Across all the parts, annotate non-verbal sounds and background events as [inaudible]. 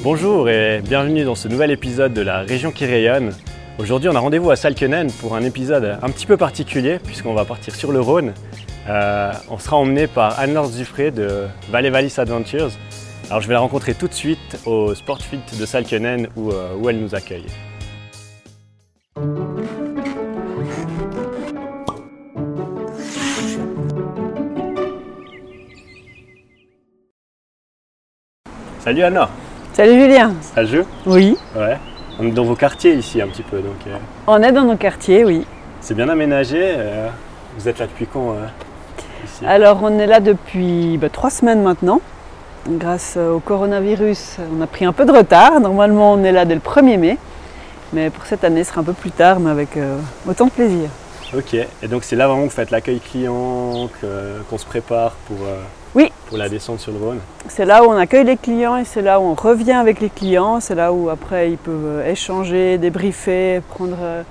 Bonjour et bienvenue dans ce nouvel épisode de la région qui rayonne. Aujourd'hui on a rendez-vous à Salkenen pour un épisode un petit peu particulier puisqu'on va partir sur le Rhône. Euh, on sera emmené par Anne-Laure de Valley Vallis Adventures. Alors je vais la rencontrer tout de suite au Sportfit de Salkenen où, euh, où elle nous accueille. Salut Anna, Salut Julien. ça joue Oui. Ouais. On est dans vos quartiers ici un petit peu donc euh, On est dans nos quartiers, oui. c'est bien aménagé. euh, vous êtes là depuis quand euh, ici? Alors on est là depuis bah, trois semaines maintenant. Grâce au coronavirus, on a pris un peu de retard. Normalement on est là dès le 1er mai. Mais pour cette année, ce sera un peu plus tard, mais avec autant de plaisir. Ok, et donc c'est là vraiment que vous faites l'accueil client, qu'on se prépare pour, Oui. pour la descente sur le Rhône. C'est là où on accueille les clients et c'est là où on revient avec les clients. C'est là où après ils peuvent euh, échanger, débriefer, prendre euh,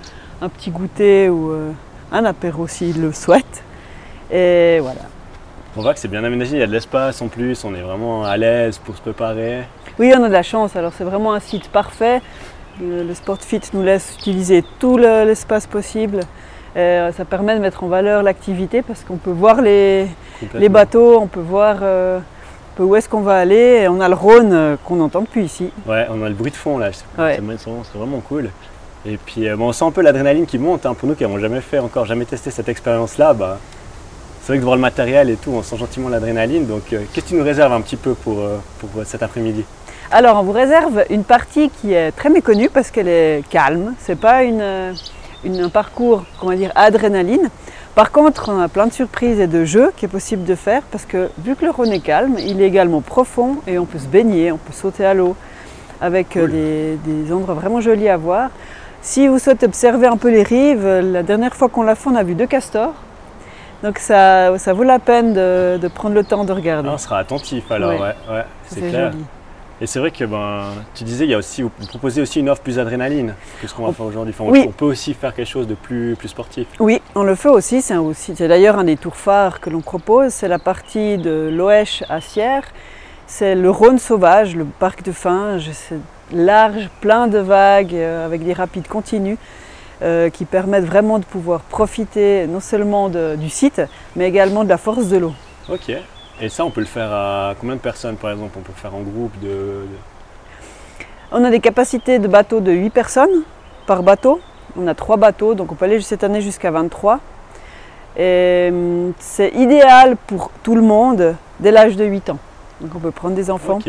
un petit goûter ou euh, un apéro s'ils le souhaitent. Et voilà. On voit que c'est bien aménagé, il y a de l'espace en plus, on est vraiment à l'aise pour se préparer. Oui, on a de la chance. Alors c'est vraiment un site parfait. Le, le SportFit nous laisse utiliser tout le- l'espace possible. Et, euh, ça permet de mettre en valeur l'activité parce qu'on peut voir les, bateaux, on peut voir euh, un peu où est-ce qu'on va aller. Et on a le Rhône euh, qu'on entend depuis ici. Ouais, on a le bruit de fond là, c'est Ouais. c'est vraiment, cool. Et puis euh, bon, on sent un peu l'adrénaline qui monte hein, pour nous qui n'avons jamais fait encore, jamais testé cette expérience-là. Bah, c'est vrai que de voir le matériel et tout, on sent gentiment l'adrénaline. Donc qu'est-ce que tu nous réserves un petit peu pour, pour cet après-midi? Alors on vous réserve une partie qui est très méconnue parce qu'elle est calme. C'est pas une, une- un parcours, comment dire, adrénaline. Par contre, on a plein de surprises et de jeux qui est possible de faire parce que vu que le Rhône est calme, il est également profond et on peut se baigner, on peut sauter à l'eau avec euh, Cool. des, des endroits vraiment jolis à voir. Si vous souhaitez observer un peu les rives, la dernière fois qu'on l'a fait, on a vu deux castors. Donc ça, ça vaut la peine de, de prendre le temps de regarder. Ah, On sera attentif alors, ouais, Ouais. c'est clair. joli. Et c'est vrai que ben, tu disais, il y a aussi, vous proposez aussi une offre plus adrénaline que ce qu'on va faire aujourd'hui. Enfin, Oui. On peut aussi faire quelque chose de plus, plus sportif. Oui, on le fait aussi. C'est aussi- c'est d'ailleurs un des tours phares que l'on propose. C'est la partie de l'Oèche à Sierre. C'est le Rhône sauvage, le parc de Finge. C'est large, plein de vagues, euh, avec des rapides continus, euh, qui permettent vraiment de pouvoir profiter non seulement de- du site, mais également de la force de l'eau. Ok. Et ça, on peut le faire à combien de personnes par exemple? On peut le faire en groupe de. de- On a des capacités de bateaux de 8 personnes par bateau. On a 3 bateaux, donc on peut aller cette année jusqu'à 23. Et hum, c'est idéal pour tout le monde dès l'âge de 8 ans. Donc on peut prendre des enfants.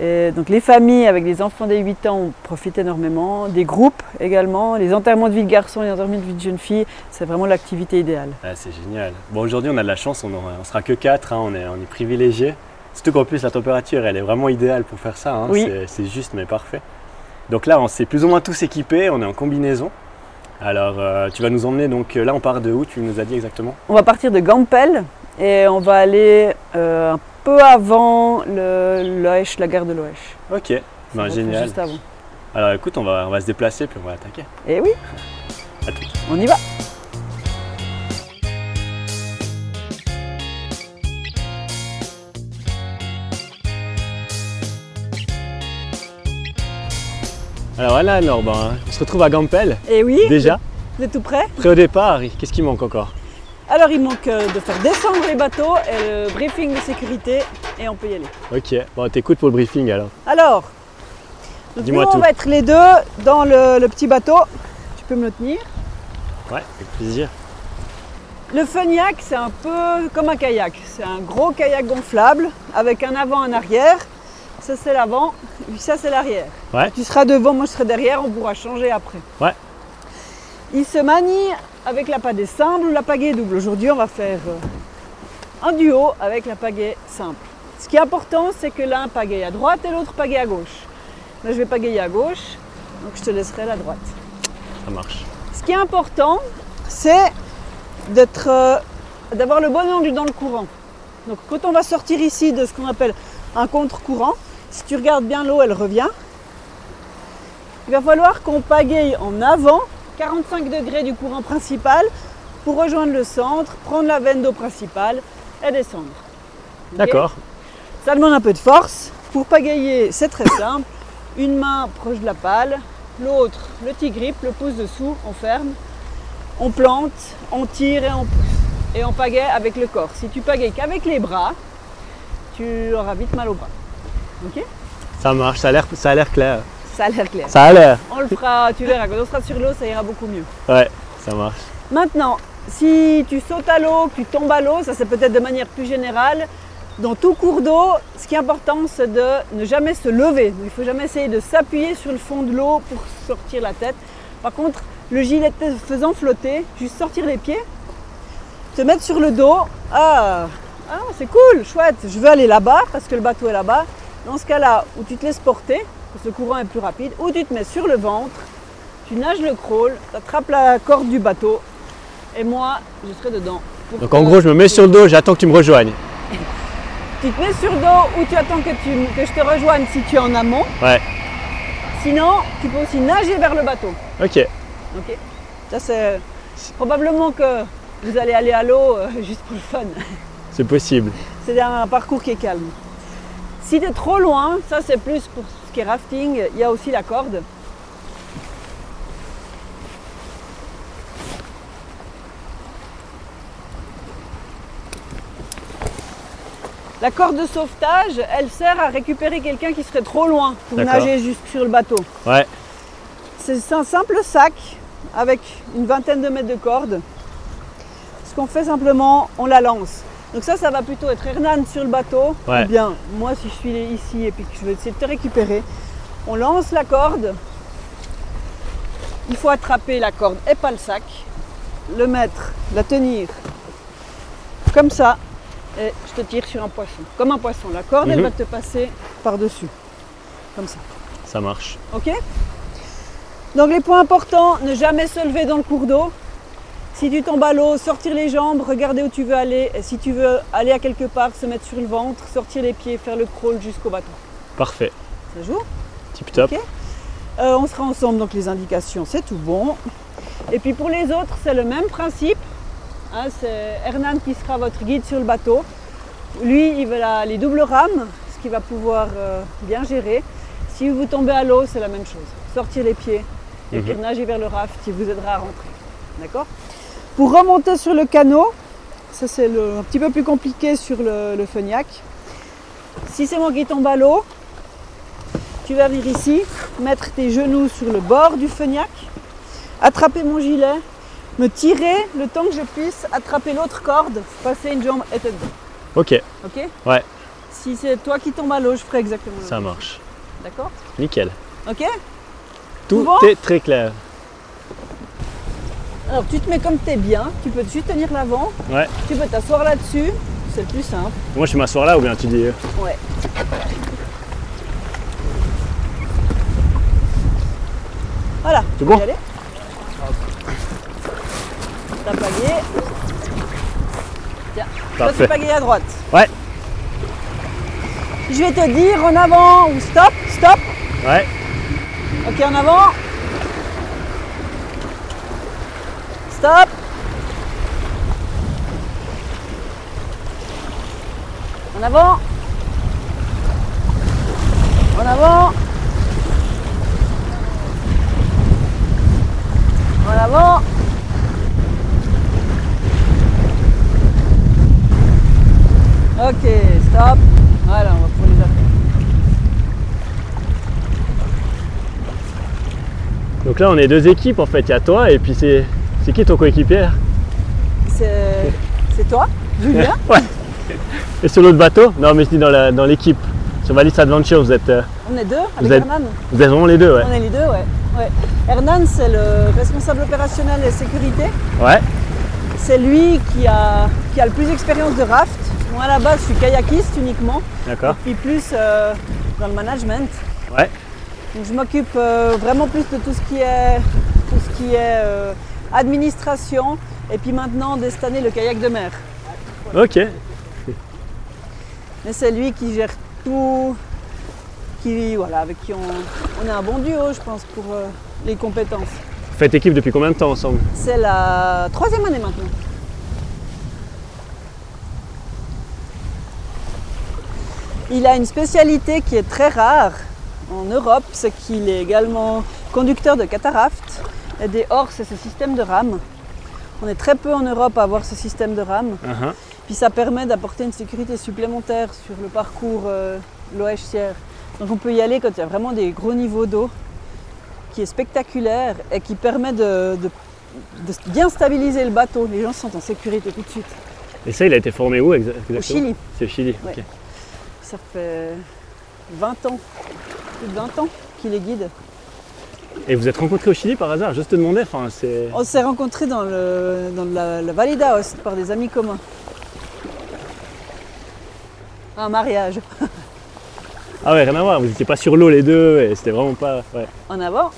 Et donc les familles avec des enfants dès 8 ans profitent énormément. Des groupes également. Les enterrements de vie de garçons, les enterrements de vie de jeunes filles, c'est vraiment l'activité idéale. Ah, c'est génial. Bon, aujourd'hui, on a de la chance, on ne sera que 4, on, est, on est privilégiés. Surtout qu'en plus, la température, elle est vraiment idéale pour faire ça. hein. Oui. C'est- juste, mais parfait. Donc là, on s'est plus ou moins tous équipés, on est en combinaison. Alors, euh, tu vas nous emmener, donc euh, là, on part de où? Tu nous as dit exactement? On va partir de Gampel et on va aller euh, peu avant le, la gare de l'Oèche. Ok, ben, être génial. Juste avant. Alors écoute, on va, on va se déplacer, puis on va attaquer. Et oui, [laughs] À tout. on y va. Alors voilà, alors, ben, on se retrouve à Gampel, Et oui, déjà. vous êtes tout prêt? Prêt au départ, qu'est-ce qui manque encore? Alors il manque euh, de faire descendre les bateaux et le briefing de sécurité et on peut y aller. Ok, bon, t'écoutes pour le briefing alors. Alors, donc nous, on va être les deux dans le, le petit bateau. Tu peux me le tenir? Ouais, avec plaisir. Le Funiac, c'est un peu comme un kayak. C'est un gros kayak gonflable avec un avant, un arrière. Ça, c'est l'avant, puis ça, c'est l'arrière. Ouais. Tu seras devant, moi, je serai derrière, on pourra changer après. Ouais. Il se manie avec la pagaie simple ou la pagaie double. Aujourd'hui, on va faire euh, un duo avec la pagaie simple. Ce qui est important, c'est que l'un pagaie à droite et l'autre pagaie à gauche. Là, je vais pagayer à gauche, donc je te laisserai la droite. Ça marche. Ce qui est important, c'est d'être, euh, d'avoir le bon angle dans le courant. Donc quand on va sortir ici de ce qu'on appelle un contre-courant, si tu regardes bien l'eau, elle revient. Il va falloir qu'on pagaye en avant 45 degrés du courant principal pour rejoindre le centre, prendre la veine d'eau principale et descendre. D'accord. Ça demande un peu de force. Pour pagayer, c'est très simple. Une main proche de la pale, l'autre le petit grip, le pouce dessous, on ferme, on plante, on tire et on pousse. Et on pagaie avec le corps. Si tu pagaies qu'avec les bras, tu auras vite mal au bras. Ok Ça marche, ça a l'air clair. Ça a l'air clair. Ça a l'air. On le fera, tu verras, quand on sera sur l'eau, ça ira beaucoup mieux. Ouais, ça marche. Maintenant, si tu sautes à l'eau, que tu tombes à l'eau, ça c'est peut-être de manière plus générale. Dans tout cours d'eau, ce qui est important, c'est de ne jamais se lever. Il ne faut jamais essayer de s'appuyer sur le fond de l'eau pour sortir la tête. Par contre, le gilet te faisant flotter, juste sortir les pieds, te mettre sur le dos. Ah, ah c'est cool, chouette, je veux aller là-bas parce que le bateau est là-bas. Dans ce cas-là, où tu te laisses porter, parce que le courant est plus rapide, ou tu te mets sur le ventre, tu nages le crawl, tu attrapes la corde du bateau, et moi, je serai dedans. Donc en gros, je me mets sur le dos, j'attends que tu me rejoignes. [laughs] Tu te mets sur le dos ou tu attends que, tu- que je te rejoigne si tu es en amont. Ouais. Sinon, tu peux aussi nager vers le bateau. Ok. Ok Ça, c'est probablement que vous allez aller à l'eau euh, [laughs] juste pour le fun. C'est possible. C'est un parcours qui est calme. Si tu es trop loin, ça c'est plus pour qui est rafting, il y a aussi la corde. La corde de sauvetage, elle sert à récupérer quelqu'un qui serait trop loin pour nager juste sur le bateau. Ouais. C'est un simple sac avec une vingtaine de mètres de corde. Ce qu'on fait simplement, on la lance. Donc ça, ça va plutôt être Hernan sur le bateau. Ouais. Ou bien moi, si je suis ici et puis que je vais essayer de te récupérer, on lance la corde. Il faut attraper la corde et pas le sac, le mettre, la tenir comme ça, et je te tire sur un poisson. Comme un poisson. La corde, elle Mhm. va te passer par-dessus. Comme ça. Ça marche. Ok? Donc les points importants, ne jamais se lever dans le cours d'eau. Si tu tombes à l'eau, sortir les jambes, regarder où tu veux aller. Et si tu veux aller à quelque part, se mettre sur le ventre, sortir les pieds, faire le crawl jusqu'au bateau. Parfait. Ça joue? Tip top. Ok. Euh, on sera ensemble, donc les indications, c'est tout bon. Et puis pour les autres, c'est le même principe. Hein, c'est Hernan qui sera votre guide sur le bateau. Lui, il va les doubles rames, ce qu'il va pouvoir euh, bien gérer. Si vous tombez à l'eau, c'est la même chose. Sortir les pieds et puis Mhm. nager vers le raft, il vous aidera à rentrer. D'accord? Pour remonter sur le canot, ça c'est un petit peu plus compliqué sur le, le Feniac. Si c'est moi qui tombe à l'eau, tu vas venir ici, mettre tes genoux sur le bord du Feniac, attraper mon gilet, me tirer le temps que je puisse attraper l'autre corde, passer une jambe et te dedans. Ok. Ok? Ouais. Si c'est toi qui tombes à l'eau, je ferai exactement Ça même marche. D'accord? Nickel. Ok? Tout bon est très clair. Alors tu te mets comme tu es bien, tu peux juste tenir l'avant, Ouais. tu peux t'asseoir là-dessus, c'est le plus simple. Moi, je m'asseoir là ou bien tu dis. euh, Ouais. Voilà. C'est tu bon? Peux y aller. T'as pagaie. Tiens, toi tu pagaie à droite. Ouais. Je vais te dire en avant ou stop, stop. Ouais. Ok, en avant. Stop. En avant. En avant. En avant. Ok, stop. Voilà, on va pour les appeler. Donc là, on est deux équipes en fait. Il y a toi et puis c'est. C'est qui ton coéquipier C'est toi, Julien [laughs] Ouais. Et sur l'autre bateau Non, mais je dis dans l'équipe. Sur Valis Adventure, vous êtes, euh, On est deux avec Vous êtes- Hernan. vous êtes vraiment les deux, ouais. On est les deux, ouais. ouais. Hernan, c'est le responsable opérationnel et sécurité. Ouais. C'est lui qui a, qui a le plus d'expérience de raft. Moi, à la base, je suis kayakiste uniquement, D'accord. puis plus euh, dans le management. Ouais. Donc, je m'occupe euh, vraiment plus de tout ce qui est, tout ce qui est administration, et puis maintenant, cette année, le kayak de mer. Ok. Mais c'est lui qui gère tout, qui, voilà, avec qui on, on est un bon duo, je pense, pour euh, les compétences. Vous faites équipe depuis combien de temps ensemble? C'est la troisième année maintenant. Il a une spécialité qui est très rare. en Europe, c'est qu'il est également conducteur de cataracte et des hors, c'est ce système de rame. On est très peu en Europe à avoir ce système de rame. Uh-huh. Puis ça permet d'apporter une sécurité supplémentaire sur le parcours euh, Loèche-Sierre. Donc on peut y aller quand il y a vraiment des gros niveaux d'eau, qui est spectaculaire et qui permet de, de- de bien stabiliser le bateau. Les gens se sentent en sécurité tout de suite. Et ça, il a été formé où exa- exactement? Au Chili, C'est au Chili. Ouais. ok. ça fait 20 ans, plus de 20 ans qu'il est guide. Et vous êtes rencontrés au Chili par hasard Juste te demander, enfin, c'est. On s'est rencontrés dans, le, dans la, la vallée d'Aoste par des amis communs. Un mariage Ah ouais, rien à voir, vous n'étiez pas sur l'eau les deux et c'était vraiment pas. Ouais. en avant.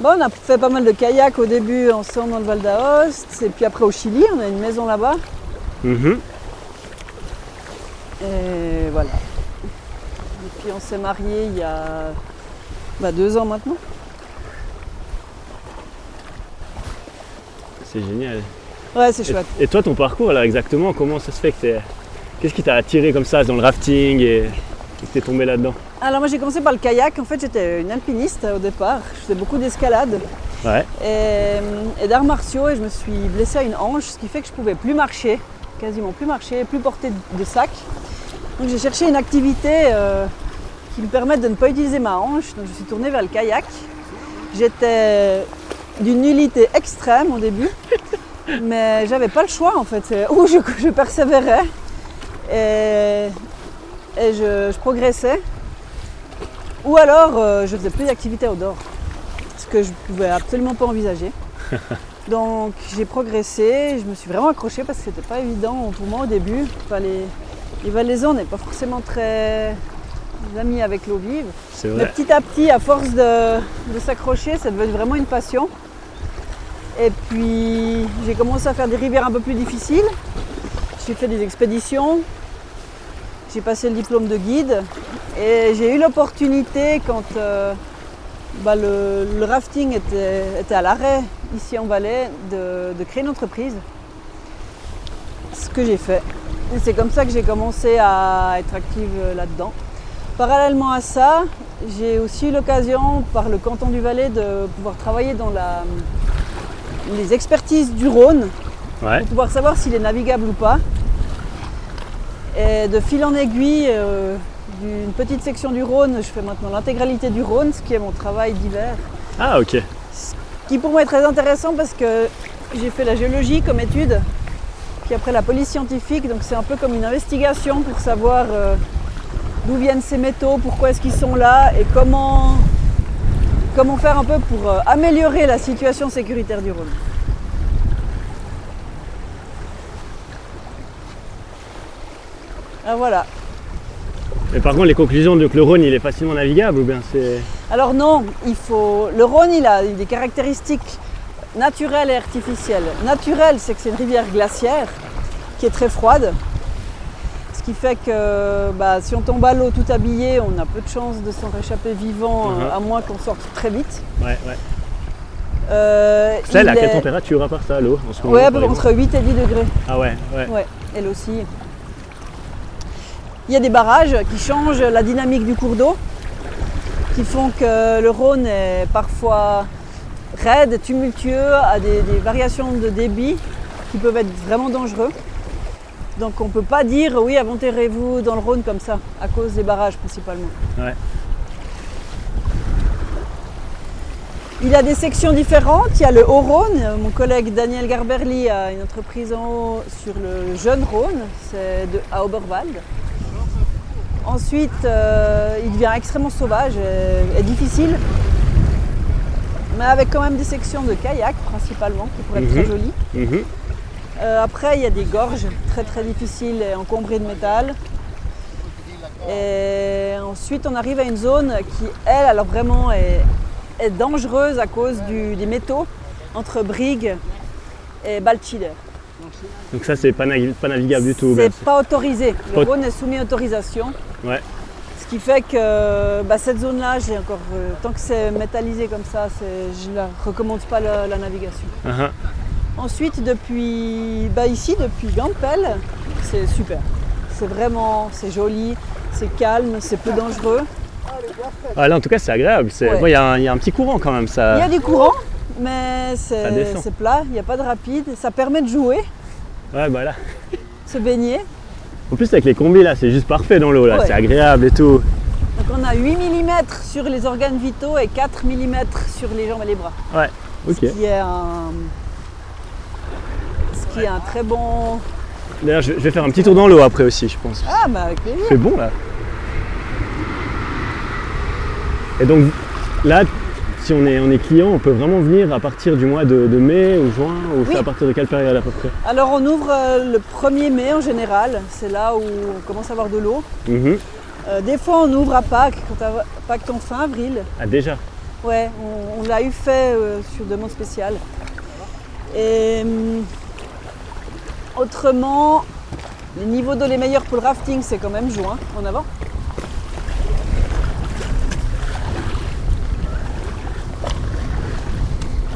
Bon, on a fait pas mal de kayak au début ensemble dans le Val d'Aoste. Et puis après au Chili, on a une maison là-bas. Mhm. Et voilà. Et puis on s'est mariés il y a bah, deux ans maintenant. C'est génial. Ouais, c'est Et, chouette. et toi, ton parcours, alors exactement, comment ça se fait que t'es. Qu'est-ce qui t'a attiré comme ça dans le rafting et que t'es tombé là-dedans? Alors moi j'ai commencé par le kayak. En fait j'étais une alpiniste au départ. Je faisais beaucoup d'escalade Ouais. et, et d'arts martiaux et je me suis blessée à une hanche, ce qui fait que je pouvais plus marcher, quasiment plus marcher, plus porter de- de sac. Donc j'ai cherché une activité euh, qui me permette de ne pas utiliser ma hanche. Donc je suis tournée vers le kayak. J'étais d'une nullité extrême au début, [laughs] mais j'avais pas le choix en fait. Ou je, je persévérais et, et je, je progressais, ou alors euh, je faisais plus d'activités outdoor, ce que je pouvais absolument pas envisager. [laughs] Donc j'ai progressé, je me suis vraiment accrochée parce que c'était pas évident pour moi au début. Enfin, les, les valaisans n'est pas forcément très amis avec l'eau vive. C'est Mais petit à petit, à force de, de s'accrocher, ça devenu vraiment une passion. Et puis j'ai commencé à faire des rivières un peu plus difficiles. J'ai fait des expéditions. J'ai passé le diplôme de guide. Et j'ai eu l'opportunité quand euh, bah, le, le rafting était, était à l'arrêt ici en Valais de, de créer une entreprise. Ce que j'ai fait. Et c'est comme ça que j'ai commencé à être active là-dedans. Parallèlement à ça, j'ai aussi eu l'occasion par le canton du Valais de pouvoir travailler dans la- les expertises du Rhône Ouais. pour pouvoir savoir s'il est navigable ou pas. Et de fil en aiguille, euh, d'une petite section du Rhône, je fais maintenant l'intégralité du Rhône, ce qui est mon travail d'hiver. Ah, ok. Qui pour moi est très intéressant parce que j'ai fait la géologie comme étude, puis après la police scientifique, donc c'est un peu comme une investigation pour savoir euh, d'où viennent ces métaux, pourquoi est-ce qu'ils sont là et comment, comment faire un peu pour euh, améliorer la situation sécuritaire du Rhône. Ah, voilà. Mais par contre, les conclusions, donc le Rhône, il est facilement navigable ou bien c'est. Alors non, il faut. Le Rhône, il a des caractéristiques naturelles et artificielles. Naturelle, c'est que c'est une rivière glaciaire qui est très froide. Ce qui fait que bah, si on tombe à l'eau tout habillé, on a peu de chances de s'en réchapper vivant, Mhm. à moins qu'on sorte très vite. Ouais, ouais. Euh, Celle, a quelle est- température à part ça, l'eau en ce moment Ouais, à entre 8 et 10 degrés. Ah ouais, ouais. Ouais, elle aussi. Il y a des barrages qui changent la dynamique du cours d'eau, qui font que le Rhône est parfois raide, tumultueux, a des, des variations de débit qui peuvent être vraiment dangereux. Donc on ne peut pas dire oui, aventurez-vous dans le Rhône comme ça, à cause des barrages principalement. Ouais. Il a des sections différentes. Il y a le Haut-Rhône. Mon collègue Daniel Garberly a une entreprise en haut sur le jeune Rhône, c'est à Oberwald. Ensuite, euh, il devient extrêmement sauvage et, et difficile, mais avec quand même des sections de kayak principalement qui pourraient être très Mhm. jolies. Mhm. Euh, après, il y a des gorges très très difficiles et encombrées de métal. Et ensuite, on arrive à une zone qui, elle, alors vraiment est, est dangereuse à cause du- des métaux entre Brigue et Balchider. Donc ça, c'est pas, pas navigable du tout. ou C'est bien pas autorisé. Le Rhône est soumis à autorisation. Ouais. Ce qui fait que bah, cette zone-là, j'ai encore, euh, tant que c'est métallisé comme ça, je ne la recommande pas la- la navigation. Ah, ah. Ensuite, depuis bah ici, depuis Gampel, c'est super. C'est vraiment, c'est joli, c'est calme, c'est peu dangereux. Ah, là, en tout cas, c'est agréable. C'est- Ouais. bon, Il y, a un- il y a un petit courant quand même. Ça... Il y a du courant, mais c'est plat, il n'y a pas de rapide. Ça permet de jouer, Ouais, bah là. se baigner. En plus, avec les combis, là, c'est juste parfait dans l'eau. là. Ouais. C'est agréable et tout. Donc on a 8 mm sur les organes vitaux et 4 mm sur les jambes et les bras. Ouais, ok. Ce qui est un, qui est un très bon. D'ailleurs, je vais faire un petit tour dans l'eau après aussi, je pense. Ah, bah avec plaisir. C'est bon là. Et donc là, si on est, on est client, on peut vraiment venir à partir du mois de, de mai ou juin, ou Oui. à partir de quelle période à peu près? Alors on ouvre euh, le 1er mai en général, c'est là où on commence à avoir de l'eau. Mhm. Euh, des fois on ouvre à Pâques, quand à- Pâques tombe fin avril. Ah déjà? Ouais, on, on l'a eu fait euh, sur demande spéciale. Et hum, autrement, les niveaux d'eau les meilleurs pour le rafting, c'est quand même juin en avant.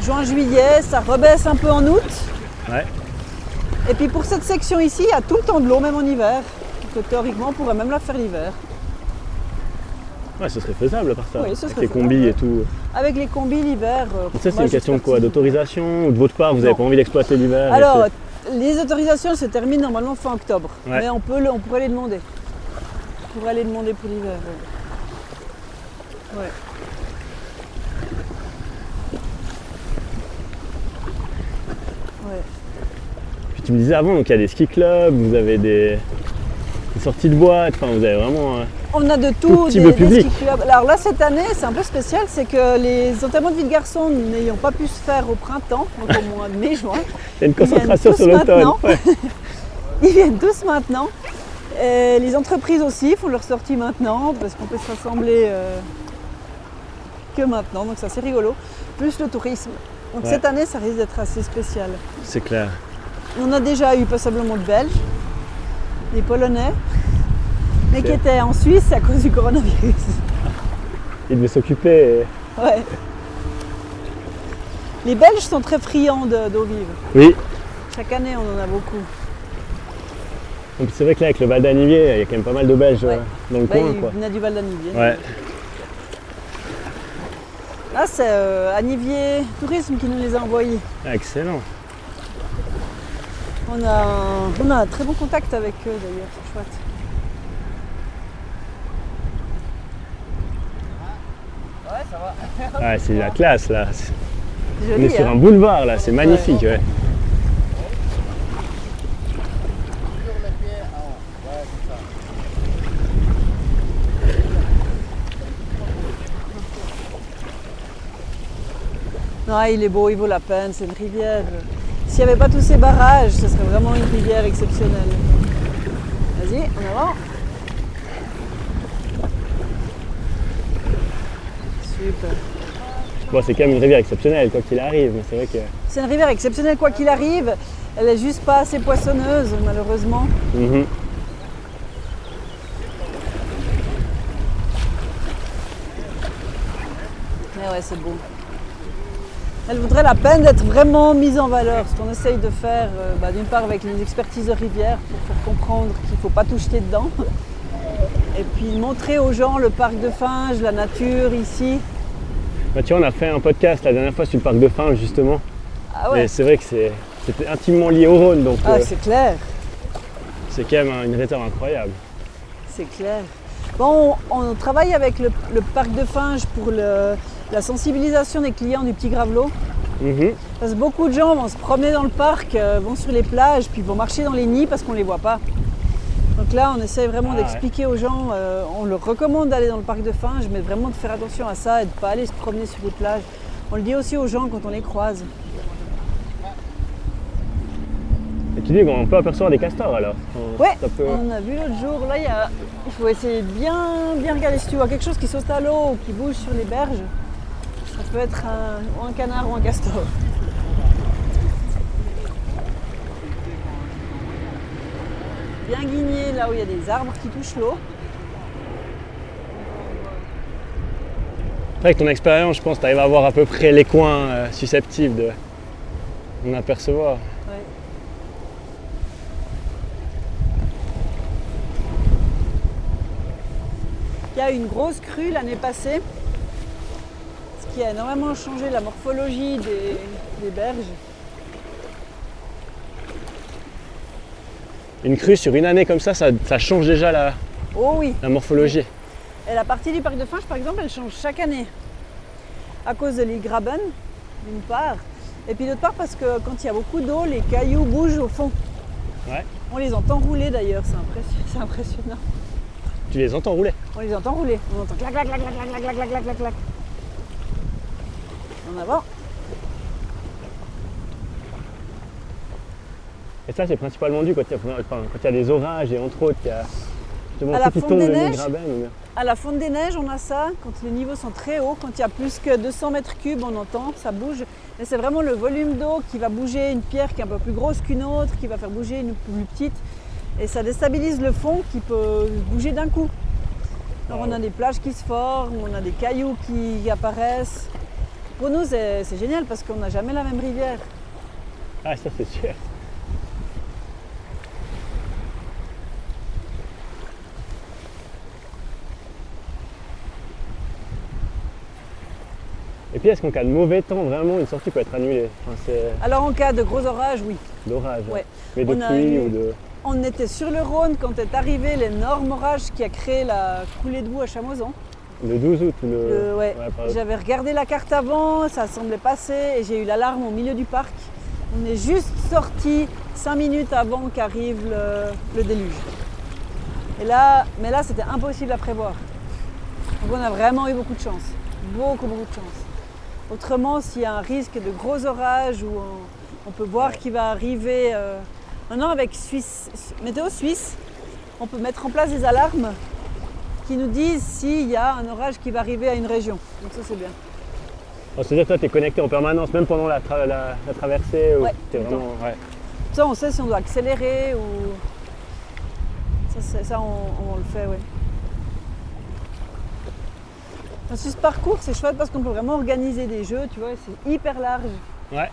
Juin, juillet, ça rebaisse un peu en août. Ouais. Et puis pour cette section ici, il y a tout le temps de l'eau, même en hiver. Donc théoriquement, on pourrait même la faire l'hiver. Ouais, ce serait faisable par ça. Oui, ce Avec les faisable, combis et tout. Avec les combis l'hiver. euh, ça, c'est une question de quoi. D'autorisation Ou de votre part, vous n'avez pas envie d'exploiter l'hiver Alors, les autorisations se terminent normalement fin octobre. Ouais. Mais on, peut, le- on pourrait les demander. On pourrait les demander pour l'hiver. Ouais. Ouais. Ouais. Puis tu me disais avant, donc il y a des ski clubs, vous avez des, des sorties de boîte, enfin vous avez vraiment. On a de Tout des, de des public. ski clubs. Alors là, cette année, c'est un peu spécial, c'est que les enterrements de vie de garçons n'ayant pas pu se faire au printemps, donc au mois de mai-juin, [laughs] Il y a une Ils viennent concentration tous sur l'automne. maintenant. Ouais. [laughs] Ils viennent tous maintenant. Et les entreprises aussi font leur sortie maintenant parce qu'on peut se rassembler euh, que maintenant, donc ça c'est rigolo. Plus le tourisme. Donc Ouais. cette année ça risque d'être assez spécial. C'est clair. On a déjà eu passablement de Belges, des Polonais, mais qui Ok. étaient en Suisse à cause du coronavirus. Il devait s'occuper. et- Ouais. Les Belges sont très friands de- d'eau vive. Oui. Chaque année on en a beaucoup. Donc c'est vrai que là, avec le Val d'Anivier, il y a quand même pas mal de Belges Ouais. euh, dans le Bah, coin. ils Quoi. venaient du Val d'Anivier. Ouais. Là, c'est euh, Anivier Tourisme qui nous les a envoyés. Ah, excellent. On a, on a un très bon contact avec eux d'ailleurs, c'est chouette. Ah, c'est la classe là. On est sur hein un boulevard là, c'est magnifique. ouais. Non, il est beau, il vaut la peine, c'est une rivière. S'il n'y avait pas tous ces barrages, ce serait vraiment une rivière exceptionnelle. Vas-y, en avant. Bon, c'est quand même une rivière exceptionnelle, quoi qu'il arrive, mais c'est vrai que. C'est une rivière exceptionnelle quoi qu'il arrive. Elle est juste pas assez poissonneuse, malheureusement. Mhm. Mais ouais, c'est beau. Elle voudrait la peine d'être vraiment mise en valeur, ce qu'on essaye de faire, euh, bah, d'une part avec les expertises de rivière, pour faire comprendre qu'il ne faut pas tout jeter dedans, et puis montrer aux gens le parc de Finge, la nature ici. Bah, tu vois, on a fait un podcast la dernière fois sur le parc de Finge, justement. Ah Et c'est vrai que c'est c'était intimement lié au Rhône, donc ah, euh, c'est clair, c'est quand même un- une réserve incroyable. c'est clair. Bon, on, on travaille avec le, le parc de Finge pour le- la sensibilisation des clients du petit gravelot. Mhm. Parce que beaucoup de gens vont se promener dans le parc, euh, vont sur les plages, puis vont marcher dans les nids parce qu'on ne les voit pas. Donc là, on essaye vraiment Ah ouais. d'expliquer aux gens, euh, on leur recommande d'aller dans le parc de Finge, mais vraiment de faire attention à ça et de ne pas aller se promener sur les plages. On le dit aussi aux gens quand on les croise. Et tu dis qu'on peut apercevoir des castors alors On- Ouais, peut- on a vu l'autre jour, là, il, y a- il faut essayer de bien, bien regarder si tu vois quelque chose qui saute à l'eau ou qui bouge sur les berges. Ça peut être un, ou un canard ou un castor. Bien guigné là où il y a des arbres qui touchent l'eau. Avec ton expérience, je pense que tu arrives à voir à peu près les coins euh, susceptibles de d'en apercevoir. Ouais. Il y a eu une grosse crue l'année passée, ce qui a énormément changé la morphologie des, des berges. Une crue sur une année comme ça, ça, ça change déjà la, Oh oui, la morphologie. et la partie du parc de Finche, par exemple, elle change chaque année. À cause de l'île Graben, d'une part, et puis d'autre part parce que quand il y a beaucoup d'eau, les cailloux bougent au fond. Ouais. On les entend rouler d'ailleurs, c'est impressionnant. Tu les entends rouler. On les entend rouler. On entend clac clac clac clac clac clac clac clac clac clac. En avant. Et ça, c'est principalement dû quand il y a, enfin, quand il y a des orages et entre autres, il y a justement À la fonte des de neiges Graben. À la fonte des neiges, on a ça. Quand les niveaux sont très hauts, quand il y a plus que 200 mètres cubes, on entend, ça bouge. Mais c'est vraiment le volume d'eau qui va bouger une pierre qui est un peu plus grosse qu'une autre, qui va faire bouger une plus petite. Et ça déstabilise le fond qui peut bouger d'un coup. Alors on a des plages qui se forment, on a des cailloux qui apparaissent. Pour nous, c'est génial parce qu'on n'a jamais la même rivière. Ah, ça, c'est sûr. Et puis, est-ce qu'en cas de mauvais temps, vraiment, une sortie peut être annulée enfin, Alors en cas de gros orages, oui. d'orage. Ouais. Mais de pluie eu- ou de. On était sur le Rhône quand est arrivé l'énorme orage qui a créé la coulée de boue à Chamoisan. Le 12 août le. Le- ouais. J'avais regardé la carte avant, ça semblait passer et j'ai eu l'alarme au milieu du parc. On est juste sorti 5 minutes avant qu'arrive le, le déluge. Et là, mais là, c'était impossible à prévoir. Donc on a vraiment eu beaucoup de chance. Beaucoup, beaucoup de chance. Autrement, s'il y a un risque de gros orages ou on, on peut voir qu'il va arriver. euh, Maintenant, avec Suisse, Météo Suisse, on peut mettre en place des alarmes qui nous disent s'il y a un orage qui va arriver à une région. Donc ça, c'est bien. Oh, C'est-à-dire que toi, tu es connecté en permanence, même pendant la, tra- la- la traversée. ou Ouais, vraiment. Ouais. Ça, on sait si on doit accélérer ou. Ça, ça, on, on le fait, oui. Sur ce parcours, c'est chouette parce qu'on peut vraiment organiser des jeux, tu vois, c'est hyper large. Ouais.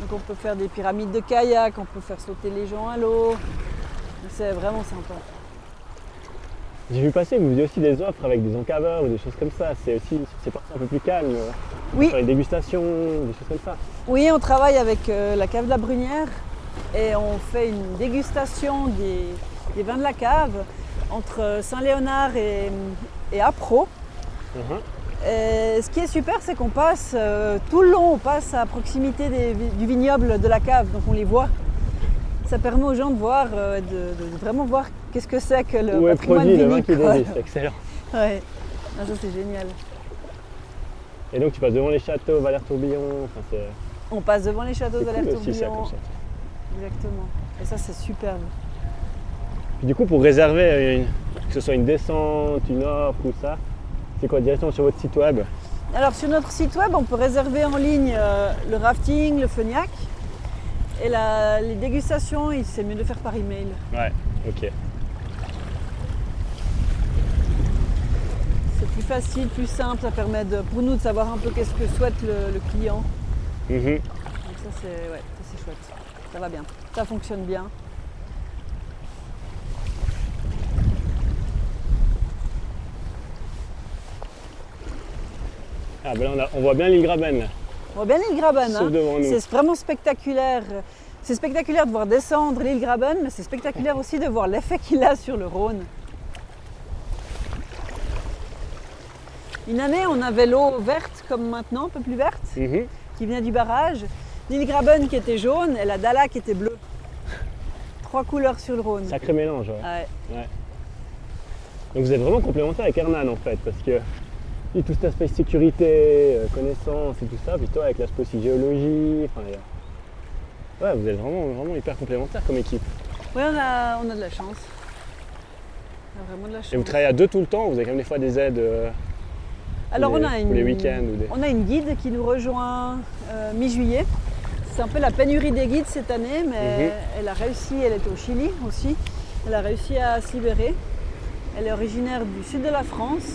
Donc on peut faire des pyramides de kayak, on peut faire sauter les gens à l'eau. C'est vraiment sympa. J'ai vu passer, vous faisiez aussi des offres avec des encaveurs ou des choses comme ça. C'est aussi c'est parti un peu plus calme. euh, Oui, Faire des dégustations, des choses comme ça. oui, on travaille avec euh, la cave de la Brunière et on fait une dégustation des, des vins de la cave entre Saint-Léonard et, et Apro. Et ce qui est super, c'est qu'on passe euh, tout le long, on passe à proximité des du vignoble de la cave, donc on les voit. Ça permet aux gens de voir, euh, de, de vraiment voir qu'est-ce que c'est que le Où est patrimoine produit le vin qui vinicole. dégustent, excellent. [laughs] Ouais. Ah, ça c'est génial. Et donc tu passes devant les châteaux, Valère-Tourbillon, enfin, c'est On passe devant les châteaux c'est cool Valère-Tourbillon. Exactement. Et ça c'est superbe. Puis du coup pour réserver, une- que ce soit une descente, une offre ou ça, c'est quoi directement sur votre site web Alors sur notre site web, on peut réserver en ligne euh, le rafting, le feniac. Et la- les dégustations, il- c'est mieux de faire par email. Ouais, ok. C'est plus facile, plus simple, ça permet de, pour nous de savoir un peu qu'est-ce que souhaite le, le client. Mhm. Donc ça c'est ouais, ça, c'est chouette. Ça va bien. Ça fonctionne bien. Ah ben là on, a- on voit bien l'île Graben, On voit bien l'île Graben. hein. C'est vraiment spectaculaire. C'est spectaculaire de voir descendre l'île Graben, mais c'est spectaculaire aussi de voir l'effet qu'il a sur le Rhône. Une année, on avait l'eau verte comme maintenant, un peu plus verte, Mhm. qui venait du barrage. L'île Graben qui était jaune et la Dala qui était bleue. Trois couleurs sur le Rhône. Sacré mélange, ouais. Ouais. Donc vous êtes vraiment complémentaire avec Hernan en fait, parce que lui, tout cet aspect sécurité, euh, connaissance et tout ça, puis toi avec l'aspect aussi géologie, enfin, Ouais, vous êtes vraiment, vraiment hyper complémentaires comme équipe. Oui, on a, on a de la chance. On a vraiment de la chance. Et vous travaillez à deux tout le temps, vous avez quand même des fois des aides euh, Alors on les, a une, les week-ends ou des... on a une guide qui nous rejoint euh, mi-juillet. C'est un peu la pénurie des guides cette année, mais Mhm. elle a réussi, elle était au Chili aussi, elle a réussi à se libérer. Elle est originaire du sud de la France.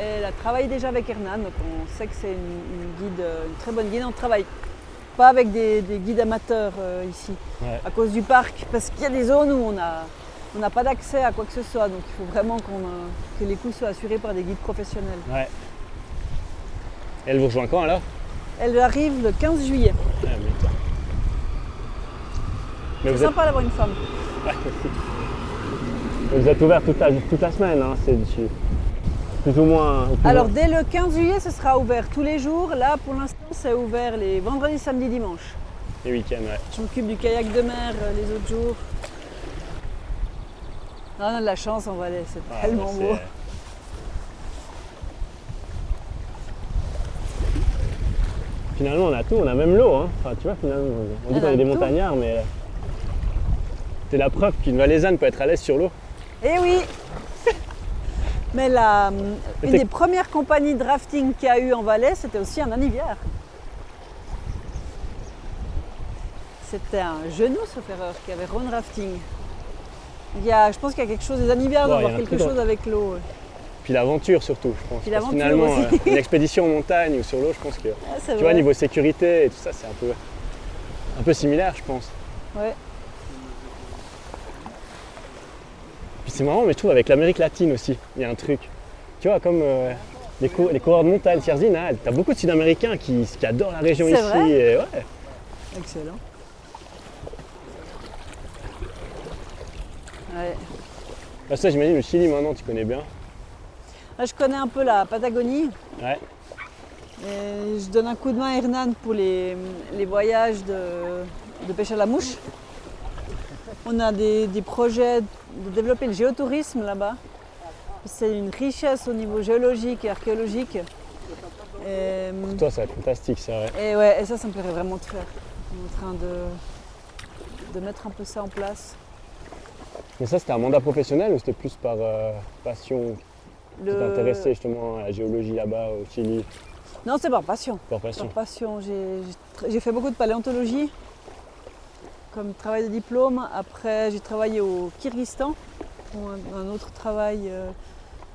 Elle a travaillé déjà avec Hernan, donc on sait que c'est une, une guide, euh, une très bonne guide. On travaille pas avec des, des guides amateurs euh, ici, Ouais. à cause du parc, parce qu'il y a des zones où on a on n'a pas d'accès à quoi que ce soit, donc il faut vraiment euh, que les coups soient assurés par des guides professionnels. Ouais. Elle vous rejoint quand alors? Elle arrive le 15 juillet. Ah, mais- C'est êtes, sympa d'avoir une femme. [laughs] vous êtes ouvert toute la, toute la semaine, hein, c'est dessus. Plus ou moins. plus Alors dès le 15 juillet, ce sera ouvert tous les jours. Là, pour l'instant, c'est ouvert les vendredis, samedis, dimanches. Les week-ends, ouais. Je m'occupe du kayak de mer euh, les autres jours. Ah, on a de la chance en Valais, c'est Ah, tellement c'est- beau. Finalement, on a tout, on a même l'eau. Hein. Enfin, tu vois, finalement, on dit On qu'on est des tout. montagnards, mais c'est la preuve qu'une valaisanne peut être à l'aise sur l'eau. Eh oui Mais la, une des premières compagnies de rafting qu'il y a eu en Valais, c'était aussi un anivière. C'était un genou, sauf erreur, qui avait Rhône Rafting. Il y a, je pense qu'il y a quelque chose, des anivières Ouais, doivent il y a avoir un quelque chose avec l'eau. Puis l'aventure surtout, je pense. Puis Parce finalement, aussi. euh, une expédition en montagne ou sur l'eau, je pense que, [laughs] Ah, tu vois, vrai. niveau sécurité et tout ça, c'est un peu, un peu similaire, je pense. Ouais. Puis c'est marrant, mais je trouve avec l'Amérique latine aussi, il y a un truc. Tu vois, comme euh, les, cou- les coureurs de montagne, Sierzine, hein, t'as beaucoup de Sud-Américains qui, qui adorent la région ici. vrai et ouais. Excellent. Ouais. Bah, ça, j'imagine, le Chili maintenant, tu connais bien. Là, je connais un peu la Patagonie. Ouais. Et je donne un coup de main à Hernan pour les, les voyages de, de pêche à la mouche. On a des, des projets de développer le géotourisme là-bas. C'est une richesse au niveau géologique et archéologique. Et, Toi, ça va être fantastique, c'est vrai. et ouais, et ça, ça me plairait vraiment de faire. On est en train de, de mettre un peu ça en place. Mais ça, c'était un mandat professionnel ou c'était plus par euh, passion qui Le- t'intéressait justement à la géologie là-bas, au Chili, Non, c'est par passion. par passion Par passion. J'ai fait beaucoup de paléontologie comme travail de diplôme. Après, j'ai travaillé au Kyrgyzstan pour un, un autre travail euh,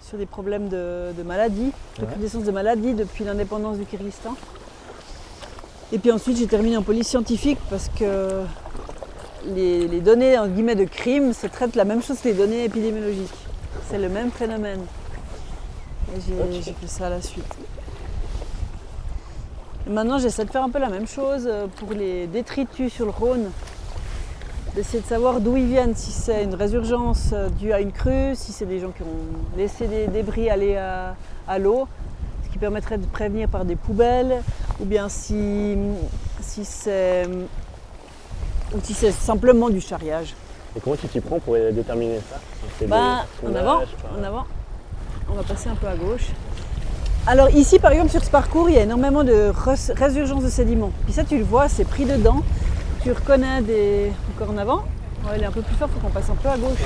sur des problèmes de, de maladies, de Ouais. recrudescence de maladies depuis l'indépendance du Kyrgyzstan. Et puis ensuite, j'ai terminé en police scientifique parce que les, les données en guillemets de crime, ça traite la même chose que les données épidémiologiques. C'est le même phénomène. Et j'ai fait ça à la suite. Et maintenant, j'essaie de faire un peu la même chose euh, pour les détritus sur le Rhône. D'essayer de savoir d'où ils viennent, si c'est une résurgence euh, due à une crue, si c'est des gens qui ont laissé des débris aller à, à l'eau, ce qui permettrait de prévenir par des poubelles, ou bien si, si c'est ou si c'est simplement du charriage. Et comment tu t'y prends pour déterminer ça? Ben, en avant, en avant. On va passer un peu à gauche. Alors ici, par exemple, sur ce parcours, il y a énormément de résurgence de sédiments. Puis ça, tu le vois, c'est pris dedans. Tu reconnais des... Encore en avant. Ouais, il est un peu plus fort, il faut qu'on passe un peu à gauche.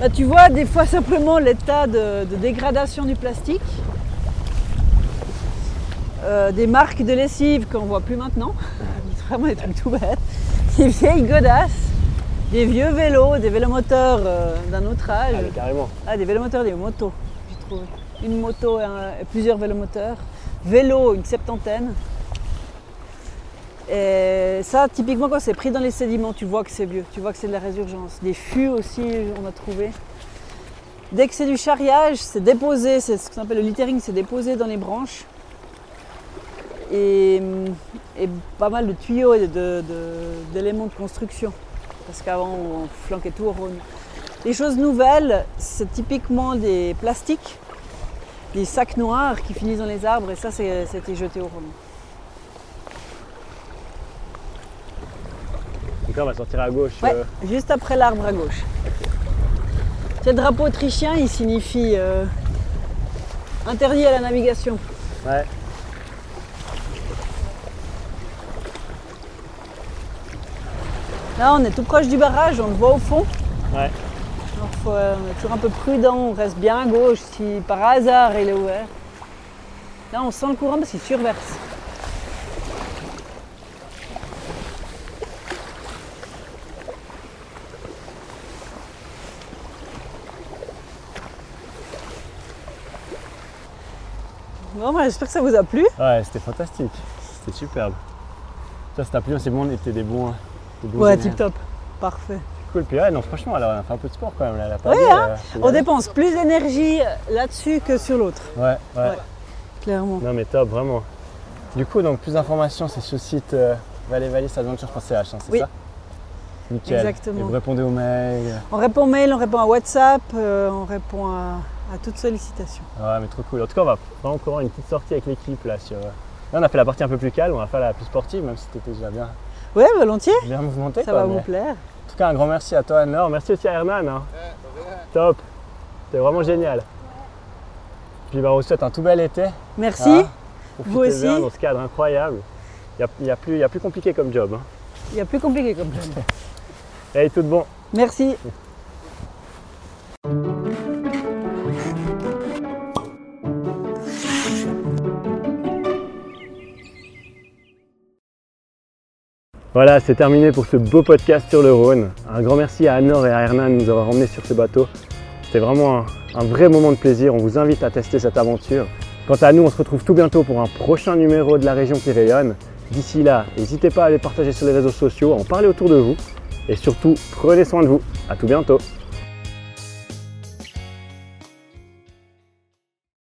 Là, tu vois des fois simplement l'état de, de dégradation du plastique. Euh, des marques de lessive qu'on voit plus maintenant. [laughs] Vraiment des trucs tout bêtes. Des vieilles godasses. Des vieux vélos, des vélomoteurs euh, d'un autre âge. Ah, carrément. Ah, des vélomoteurs, des motos, Une moto et, un- et plusieurs vélomoteurs. Vélo, une septantaine. Et ça, typiquement, quand c'est pris dans les sédiments, tu vois que c'est vieux, tu vois que c'est de la résurgence. Des fûts aussi, on a trouvé. Dès que c'est du charriage, c'est déposé, c'est ce qu'on appelle le littering, c'est déposé dans les branches. Et, pas mal de tuyaux et de- de- d'éléments de construction. Parce qu'avant, on flanquait tout au Rhône. Les choses nouvelles, c'est typiquement des plastiques, des sacs noirs qui finissent dans les arbres, et ça, c'est- c'était jeté au Rhône. Donc là, on va sortir à gauche. Ouais, euh, juste après l'arbre à gauche. Ce drapeau autrichien, il signifie euh, interdit à la navigation. ouais. Là, on est tout proche du barrage, on le voit au fond. Ouais. Faut, euh, on est toujours un peu prudent, on reste bien à gauche si par hasard il est ouvert. Là, on sent le courant parce qu'il surverse. Bon, bah, j'espère que ça vous a plu. Ouais, c'était fantastique. C'était superbe. Ça, ça t'a plu, c'est bon, on était des bons. Des bons Ouais, tip top. Parfait. Cool. Puis ouais, non, franchement, elle a fait un peu de sport quand même. là, Ouais, hein. euh, On dépense plus d'énergie là-dessus que sur l'autre, Ouais, ouais, Ouais. clairement. Non, mais top, vraiment. Du coup, donc plus d'informations, c'est sur le site euh, valleyvallisadventure.ch, hein, c'est Oui. ça? Nickel. Exactement. Et vous répondez aux mails? On répond au mail, on répond à WhatsApp, euh, on répond à, à toute sollicitation. Ouais, mais trop cool. En tout cas, on va vraiment encore une petite sortie avec l'équipe là sur. euh, Là, on a fait la partie un peu plus calme, on va faire la plus sportive, même si c'était déjà bien, Ouais, volontiers. bien mouvementé. Ça quoi, va mais- vous plaire. En tout cas, un grand merci à toi, Anne-Laure. Merci aussi à Hernan. hein. Top. C'était vraiment génial. Puis bah, on vous souhaite un tout bel été. Merci. hein. Profitez Vous aussi. bien dans ce cadre incroyable. Il n'y a, il y a plus- il y a plus compliqué comme job. Hein. Il y a plus compliqué comme job. [laughs] Hey, tout de bon. Merci. Voilà, c'est terminé pour ce beau podcast sur le Rhône. Un grand merci à Anne-Laure et à Hernan de nous avoir emmenés sur ce bateau. C'était vraiment un, un vrai moment de plaisir. On vous invite à tester cette aventure. Quant à nous, on se retrouve tout bientôt pour un prochain numéro de la région qui rayonne. D'ici là, n'hésitez pas à les partager sur les réseaux sociaux, à en parler autour de vous. Et surtout, prenez soin de vous. À tout bientôt.